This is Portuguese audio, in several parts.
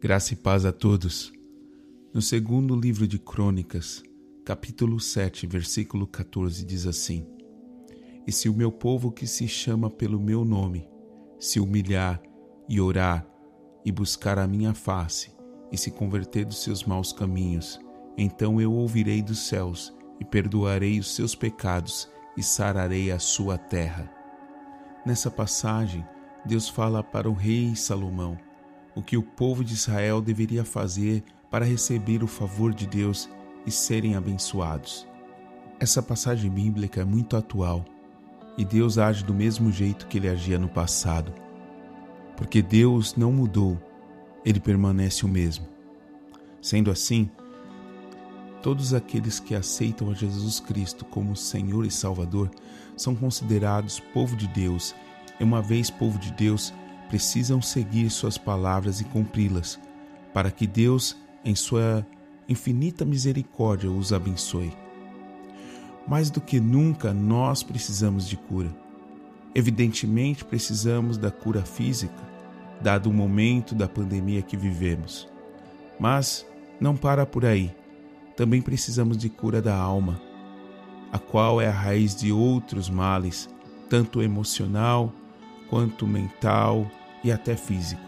Graça e paz a todos. No segundo livro de Crônicas, capítulo 7, versículo 14, diz assim: E se o meu povo que se chama pelo meu nome se humilhar e orar e buscar a minha face e se converter dos seus maus caminhos, então eu ouvirei dos céus e perdoarei os seus pecados e sararei a sua terra. Nessa passagem, Deus fala para o rei Salomão o que o povo de Israel deveria fazer para receber o favor de Deus e serem abençoados. Essa passagem bíblica é muito atual e Deus age do mesmo jeito que ele agia no passado. Porque Deus não mudou, ele permanece o mesmo. Sendo assim, todos aqueles que aceitam a Jesus Cristo como Senhor e Salvador são considerados povo de Deus, e uma vez povo de Deus, precisam seguir Suas palavras e cumpri-las, para que Deus, em Sua infinita misericórdia, os abençoe. Mais do que nunca, nós precisamos de cura. Evidentemente, precisamos da cura física, dado o momento da pandemia que vivemos. Mas não para por aí. Também precisamos de cura da alma, a qual é a raiz de outros males, tanto emocional quanto mental e até físico.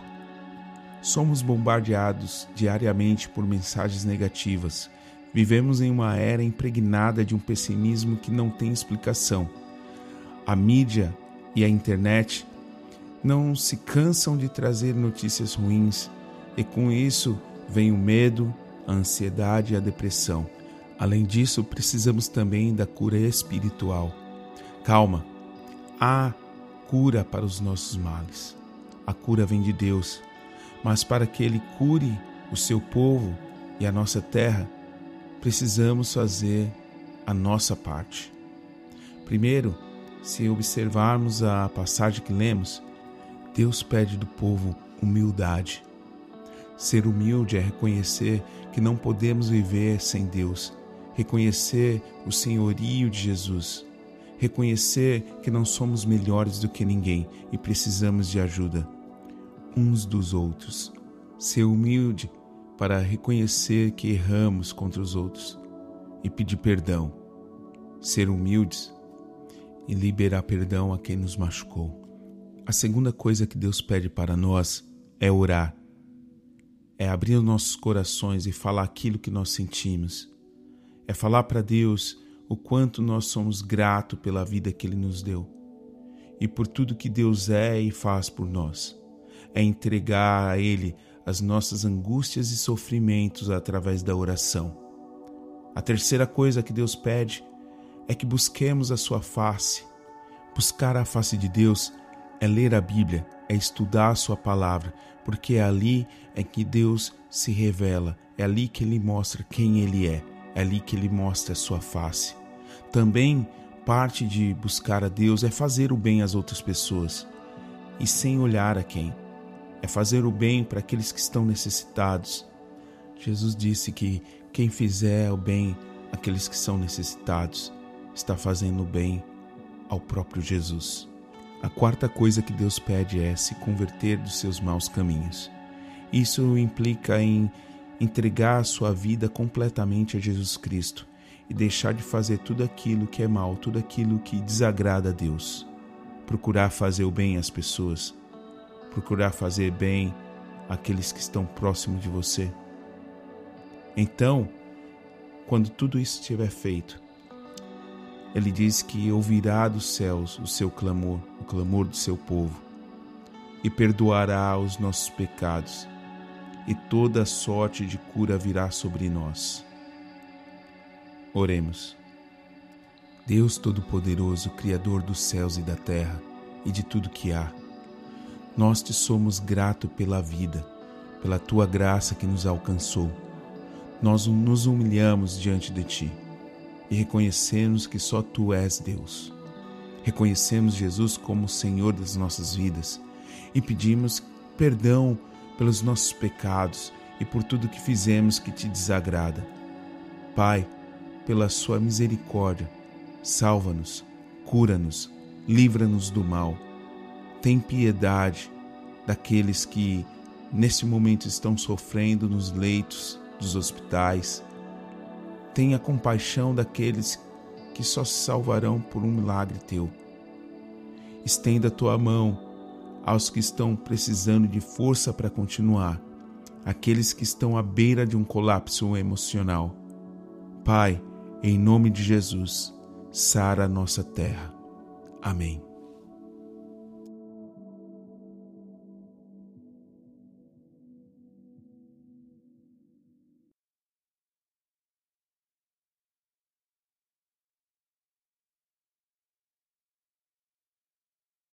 Somos bombardeados diariamente por mensagens negativas. Vivemos em uma era impregnada de um pessimismo que não tem explicação. A mídia e a internet não se cansam de trazer notícias ruins, e com isso vem o medo, a ansiedade e a depressão. Além disso, precisamos também da cura espiritual. Calma, há cura para os nossos males. A cura vem de Deus, mas para que Ele cure o seu povo e a nossa terra, precisamos fazer a nossa parte. Primeiro, se observarmos a passagem que lemos, Deus pede do povo humildade. Ser humilde é reconhecer que não podemos viver sem Deus, reconhecer o senhorio de Jesus reconhecer que não somos melhores do que ninguém e precisamos de ajuda uns dos outros. Ser humilde para reconhecer que erramos contra os outros e pedir perdão. Ser humildes e liberar perdão a quem nos machucou. A segunda coisa que Deus pede para nós é orar. É abrir os nossos corações e falar aquilo que nós sentimos. É falar para Deus o quanto nós somos gratos pela vida que Ele nos deu e por tudo que Deus é e faz por nós. É entregar a Ele as nossas angústias e sofrimentos através da oração. A terceira coisa que Deus pede é que busquemos a Sua face. Buscar a face de Deus é ler a Bíblia, é estudar a Sua palavra, porque é ali é que Deus se revela, é ali que Ele mostra quem Ele é, é ali que Ele mostra a Sua face. Também parte de buscar a Deus é fazer o bem às outras pessoas e sem olhar a quem. É fazer o bem para aqueles que estão necessitados. Jesus disse que quem fizer o bem àqueles que são necessitados está fazendo o bem ao próprio Jesus. A quarta coisa que Deus pede é se converter dos seus maus caminhos. Isso implica em entregar a sua vida completamente a Jesus Cristo e deixar de fazer tudo aquilo que é mal, tudo aquilo que desagrada a Deus. Procurar fazer o bem às pessoas, procurar fazer bem àqueles que estão próximos de você. Então, quando tudo isso estiver feito, ele diz que ouvirá dos céus o seu clamor, o clamor do seu povo, e perdoará os nossos pecados, e toda sorte de cura virá sobre nós. Oremos. Deus Todo-Poderoso, Criador dos céus e da terra e de tudo que há, nós te somos grato pela vida, pela tua graça que nos alcançou. Nós nos humilhamos diante de ti e reconhecemos que só tu és Deus. Reconhecemos Jesus como Senhor das nossas vidas e pedimos perdão pelos nossos pecados e por tudo que fizemos que te desagrada. Pai, pela sua misericórdia, salva-nos, cura-nos, livra-nos do mal. Tem piedade daqueles que nesse momento estão sofrendo nos leitos dos hospitais. Tenha compaixão daqueles que só se salvarão por um milagre teu. Estenda a tua mão aos que estão precisando de força para continuar, aqueles que estão à beira de um colapso emocional. Pai, em nome de Jesus, sara a nossa terra. Amém.